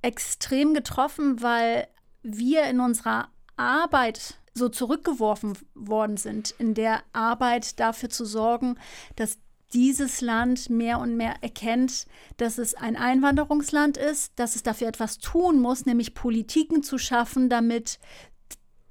extrem getroffen, weil wir in unserer Arbeit so zurückgeworfen worden sind, in der Arbeit dafür zu sorgen, dass dieses Land mehr und mehr erkennt, dass es ein Einwanderungsland ist, dass es dafür etwas tun muss, nämlich Politiken zu schaffen, damit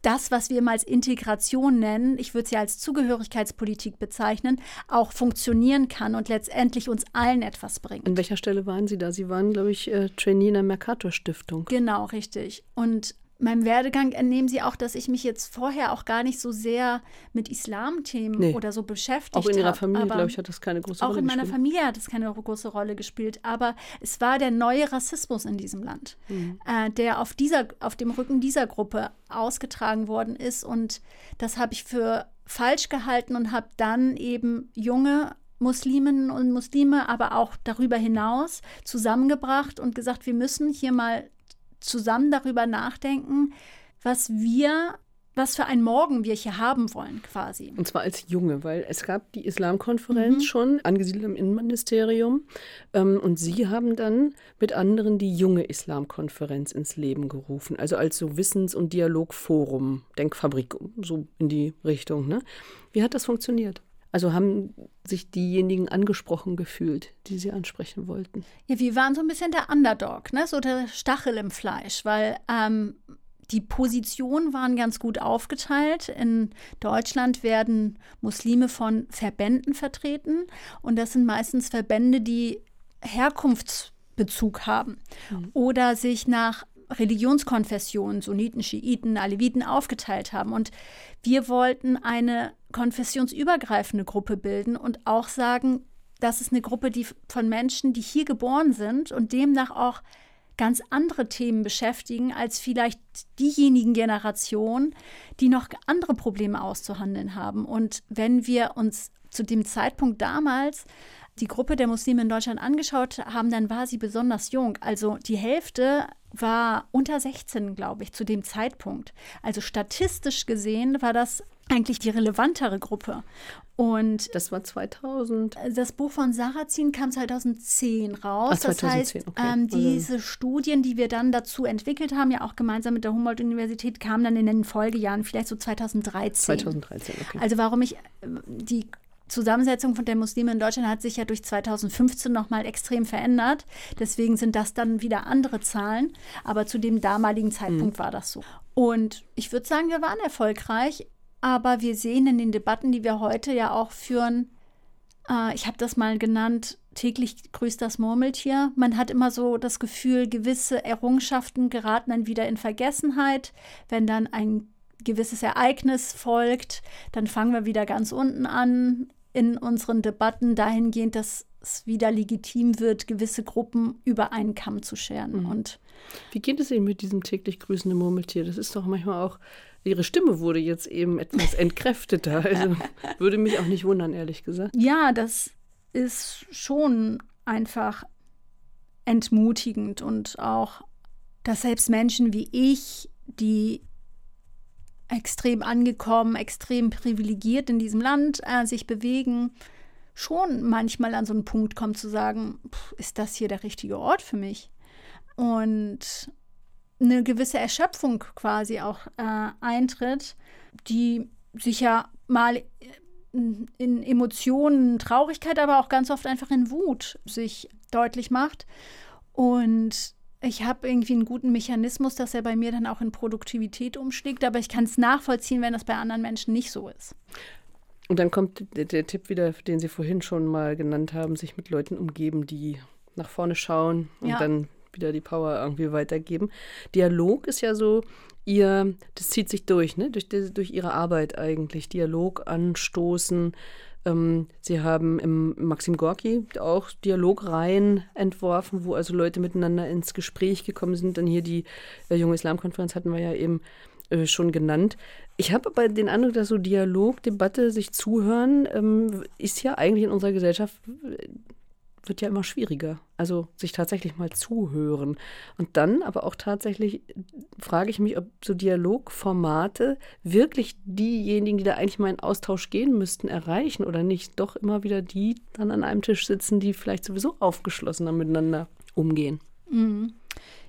das, was wir immer als Integration nennen, ich würde sie als Zugehörigkeitspolitik bezeichnen, auch funktionieren kann und letztendlich uns allen etwas bringt. An welcher Stelle waren Sie da? Sie waren, glaube ich, äh, Trainee in der Mercator Stiftung. Genau, richtig. Und meinem Werdegang entnehmen Sie auch, dass ich mich jetzt vorher auch gar nicht so sehr mit Islamthemen nee. oder so beschäftigt habe. Auch in Ihrer Familie, glaube ich, hat das keine große Rolle gespielt. Auch in meiner Familie hat das keine große Rolle gespielt. Aber es war der neue Rassismus in diesem Land, mhm. äh, der auf, dieser, auf dem Rücken dieser Gruppe ausgetragen worden ist. Und das habe ich für falsch gehalten und habe dann eben junge Musliminnen und Muslime, aber auch darüber hinaus zusammengebracht und gesagt, wir müssen hier mal zusammen darüber nachdenken, was wir was für ein Morgen wir hier haben wollen, quasi. Und zwar als Junge, weil es gab die Islamkonferenz mhm. schon, angesiedelt im Innenministerium. Ähm, und Sie haben dann mit anderen die junge Islamkonferenz ins Leben gerufen. Also als so Wissens- und Dialogforum, Denkfabrik, so in die Richtung. Ne? Wie hat das funktioniert? Also haben sich diejenigen angesprochen gefühlt, die sie ansprechen wollten? Ja, wir waren so ein bisschen der Underdog, ne? so der Stachel im Fleisch, weil ähm, die Positionen waren ganz gut aufgeteilt. In Deutschland werden Muslime von Verbänden vertreten und das sind meistens Verbände, die Herkunftsbezug haben mhm. oder sich nach Religionskonfessionen, Sunniten, Schiiten, Aleviten aufgeteilt haben. Und wir wollten eine konfessionsübergreifende Gruppe bilden und auch sagen, das ist eine Gruppe die von Menschen, die hier geboren sind und demnach auch ganz andere Themen beschäftigen als vielleicht diejenigen Generationen, die noch andere Probleme auszuhandeln haben. Und wenn wir uns zu dem Zeitpunkt damals die Gruppe der Muslime in Deutschland angeschaut haben, dann war sie besonders jung. Also die Hälfte war unter 16, glaube ich, zu dem Zeitpunkt. Also statistisch gesehen war das eigentlich die relevantere Gruppe. Und das war 2000. Das Buch von Sarrazin kam 2010 raus. Ach, 2010, das heißt, okay. ähm, also diese Studien, die wir dann dazu entwickelt haben, ja auch gemeinsam mit der Humboldt-Universität, kamen dann in den Folgejahren, vielleicht so 2013. 2013, okay. Also warum ich äh, die Zusammensetzung von der Muslime in Deutschland hat sich ja durch 2015 nochmal extrem verändert. Deswegen sind das dann wieder andere Zahlen. Aber zu dem damaligen Zeitpunkt mhm. war das so. Und ich würde sagen, wir waren erfolgreich. Aber wir sehen in den Debatten, die wir heute ja auch führen, äh, ich habe das mal genannt, täglich grüßt das Murmeltier. Man hat immer so das Gefühl, gewisse Errungenschaften geraten dann wieder in Vergessenheit. Wenn dann ein gewisses Ereignis folgt, dann fangen wir wieder ganz unten an in unseren Debatten dahingehend, dass es wieder legitim wird, gewisse Gruppen über einen Kamm zu scheren. Mhm. Und Wie geht es Ihnen mit diesem täglich grüßenden Murmeltier? Das ist doch manchmal auch, Ihre Stimme wurde jetzt eben etwas entkräfteter. Also würde mich auch nicht wundern, ehrlich gesagt. Ja, das ist schon einfach entmutigend und auch, dass selbst Menschen wie ich, die extrem angekommen, extrem privilegiert in diesem Land äh, sich bewegen, schon manchmal an so einen Punkt kommt zu sagen, ist das hier der richtige Ort für mich? Und eine gewisse Erschöpfung quasi auch äh, eintritt, die sich ja mal in Emotionen, Traurigkeit, aber auch ganz oft einfach in Wut sich deutlich macht. Und ich habe irgendwie einen guten Mechanismus, dass er bei mir dann auch in Produktivität umschlägt, aber ich kann es nachvollziehen, wenn das bei anderen Menschen nicht so ist. Und dann kommt der, der, Tipp wieder, den Sie vorhin schon mal genannt haben, sich mit Leuten umgeben, die nach vorne schauen und ja. dann wieder die Power irgendwie weitergeben. Dialog ist ja so, ihr, das zieht sich durch, ne? durch, durch ihre Arbeit eigentlich. Dialog anstoßen. Ähm, sie haben im Maxim Gorki auch Dialogreihen entworfen, wo also Leute miteinander ins Gespräch gekommen sind. Dann hier die äh, Junge Islamkonferenz hatten wir ja eben äh, schon genannt. Ich habe aber den Eindruck, dass so Dialog, Debatte, sich zuhören, ähm, ist ja eigentlich in unserer Gesellschaft äh, wird ja immer schwieriger. Also sich tatsächlich mal zuhören. Und dann aber auch tatsächlich frage ich mich, ob so Dialogformate wirklich diejenigen, die da eigentlich mal in Austausch gehen müssten, erreichen oder nicht doch immer wieder die dann an einem Tisch sitzen, die vielleicht sowieso aufgeschlossener miteinander umgehen. Mhm.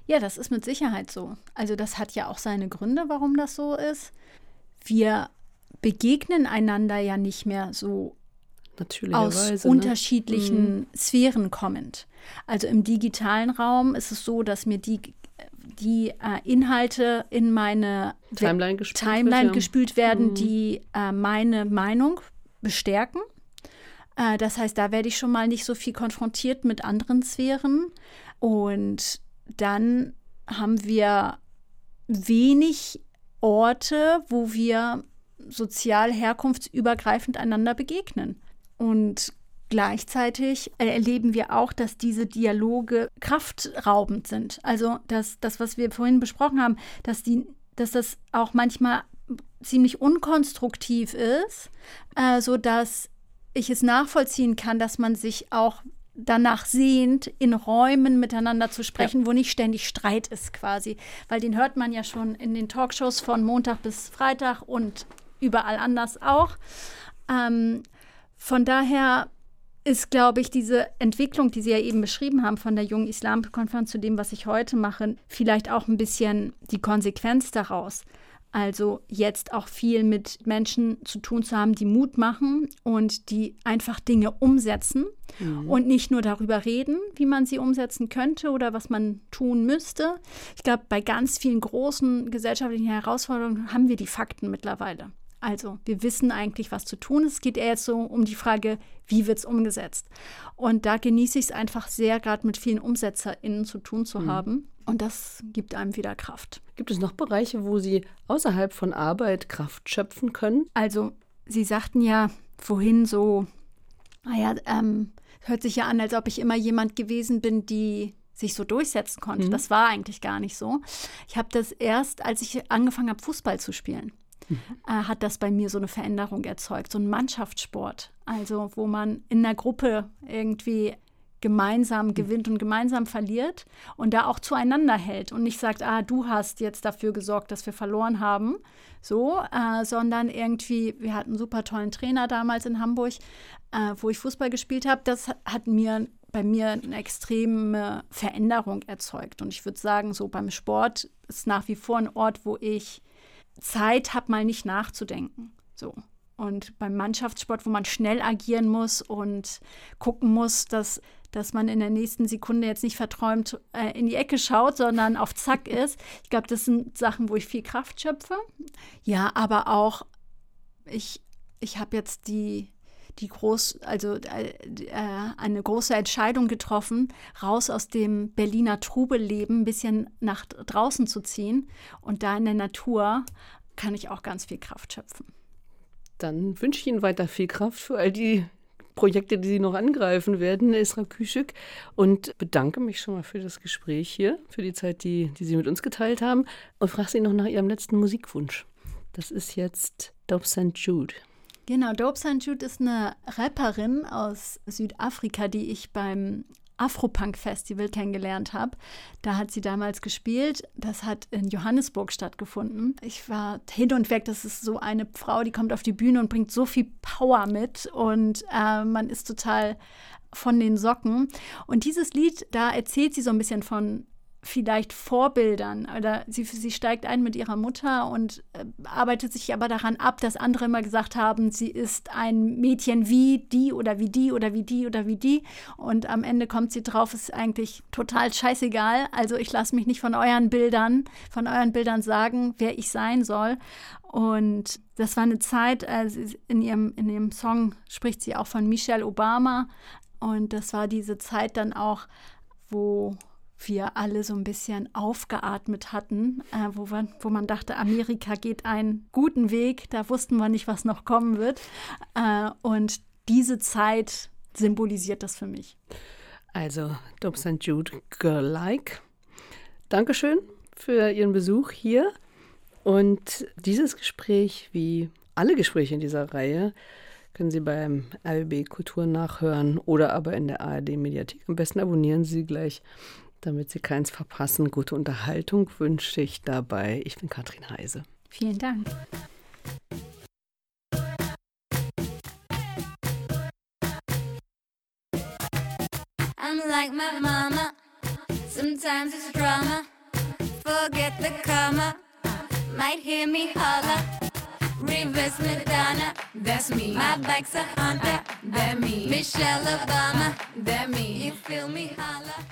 Ja, das ist mit Sicherheit so. Also das hat ja auch seine Gründe, warum das so ist wir begegnen einander ja nicht mehr so aus ne? unterschiedlichen mhm. Sphären kommend. Also im digitalen Raum ist es so, dass mir die, die äh, Inhalte in meine Timeline gespült, Timeline wird, gespült werden, mhm. die äh, meine Meinung bestärken. Äh, das heißt, da werde ich schon mal nicht so viel konfrontiert mit anderen Sphären. Und dann haben wir wenig Orte, wo wir sozial herkunftsübergreifend einander begegnen. Und gleichzeitig erleben wir auch, dass diese Dialoge kraftraubend sind. Also dass das, was wir vorhin besprochen haben, dass, die, dass das auch manchmal ziemlich unkonstruktiv ist, äh, sodass ich es nachvollziehen kann, dass man sich auch danach sehnt, in Räumen miteinander zu sprechen, ja. wo nicht ständig Streit ist quasi. Weil den hört man ja schon in den Talkshows von Montag bis Freitag und überall anders auch. Ähm, von daher ist, glaube ich, diese Entwicklung, die Sie ja eben beschrieben haben von der jungen Islamkonferenz zu dem, was ich heute mache, vielleicht auch ein bisschen die Konsequenz daraus. Also jetzt auch viel mit Menschen zu tun zu haben, die Mut machen und die einfach Dinge umsetzen mhm. und nicht nur darüber reden, wie man sie umsetzen könnte oder was man tun müsste. Ich glaube, bei ganz vielen großen gesellschaftlichen Herausforderungen haben wir die Fakten mittlerweile. Also wir wissen eigentlich, was zu tun ist. Es geht eher jetzt so um die Frage, wie wird es umgesetzt. Und da genieße ich es einfach sehr, gerade mit vielen UmsetzerInnen zu tun zu mhm. haben. Und das gibt einem wieder Kraft. Gibt es noch Bereiche, wo Sie außerhalb von Arbeit Kraft schöpfen können? Also, Sie sagten ja vorhin so, naja, ähm, hört sich ja an, als ob ich immer jemand gewesen bin, die sich so durchsetzen konnte. Mhm. Das war eigentlich gar nicht so. Ich habe das erst, als ich angefangen habe, Fußball zu spielen mhm. äh, hat das bei mir so eine Veränderung erzeugt, so ein Mannschaftssport. Also wo man in einer Gruppe irgendwie gemeinsam mhm. gewinnt und gemeinsam verliert und da auch zueinander hält und nicht sagt, ah, du hast jetzt dafür gesorgt, dass wir verloren haben, so, äh, sondern irgendwie, wir hatten einen super tollen Trainer damals in Hamburg, äh, wo ich Fußball gespielt habe, das hat mir bei mir eine extreme Veränderung erzeugt. Und ich würde sagen, so beim Sport ist nach wie vor ein Ort, wo ich Zeit habe, mal nicht nachzudenken. So. Und beim Mannschaftssport, wo man schnell agieren muss und gucken muss, dass, dass man in der nächsten Sekunde jetzt nicht verträumt äh, in die Ecke schaut, sondern auf Zack ist. Ich glaube, das sind Sachen, wo ich viel Kraft schöpfe. Ja, aber auch, ich, ich habe jetzt die, die groß, also äh, äh, eine große Entscheidung getroffen, raus aus dem Berliner Trubelleben ein bisschen nach draußen zu ziehen. Und da in der Natur kann ich auch ganz viel Kraft schöpfen. Dann wünsche ich Ihnen weiter viel Kraft für all die Projekte, die Sie noch angreifen werden, Isra Küschük. Und bedanke mich schon mal für das Gespräch hier, für die Zeit, die, die Sie mit uns geteilt haben. Und frage Sie noch nach Ihrem letzten Musikwunsch. Das ist jetzt Dope St. Jude. Genau, Dope St. Jude ist eine Rapperin aus Südafrika, die ich beim Afropunk-Festival kennengelernt habe. Da hat sie damals gespielt. Das hat in Johannesburg stattgefunden. Ich war hin und weg. Das ist so eine Frau, die kommt auf die Bühne und bringt so viel Power mit. Und äh, man ist total von den Socken. Und dieses Lied, da erzählt sie so ein bisschen von vielleicht Vorbildern oder sie, sie steigt ein mit ihrer Mutter und äh, arbeitet sich aber daran ab, dass andere immer gesagt haben, sie ist ein Mädchen wie die oder wie die oder wie die oder wie die und am Ende kommt sie drauf, ist eigentlich total scheißegal. Also ich lasse mich nicht von euren Bildern, von euren Bildern sagen, wer ich sein soll. Und das war eine Zeit, also in ihrem, in ihrem Song spricht sie auch von Michelle Obama und das war diese Zeit dann auch, wo wir alle so ein bisschen aufgeatmet hatten, äh, wo, wir, wo man dachte, Amerika geht einen guten Weg. Da wussten wir nicht, was noch kommen wird. Äh, und diese Zeit symbolisiert das für mich. Also, Dope St. Jude Girl-like. Dankeschön für Ihren Besuch hier. Und dieses Gespräch, wie alle Gespräche in dieser Reihe, können Sie beim RBB Kultur nachhören oder aber in der ARD Mediathek. Am besten abonnieren Sie gleich damit Sie keins verpassen, gute Unterhaltung wünsche ich dabei. Ich bin Katrin Heise. Vielen Dank. I'm like my mama. Sometimes it's drama. Forget the karma. Might hear me holler. Reverse Madonna, that's me. My bike's a Honda, that me. Michelle Obama, that me. You feel me holler.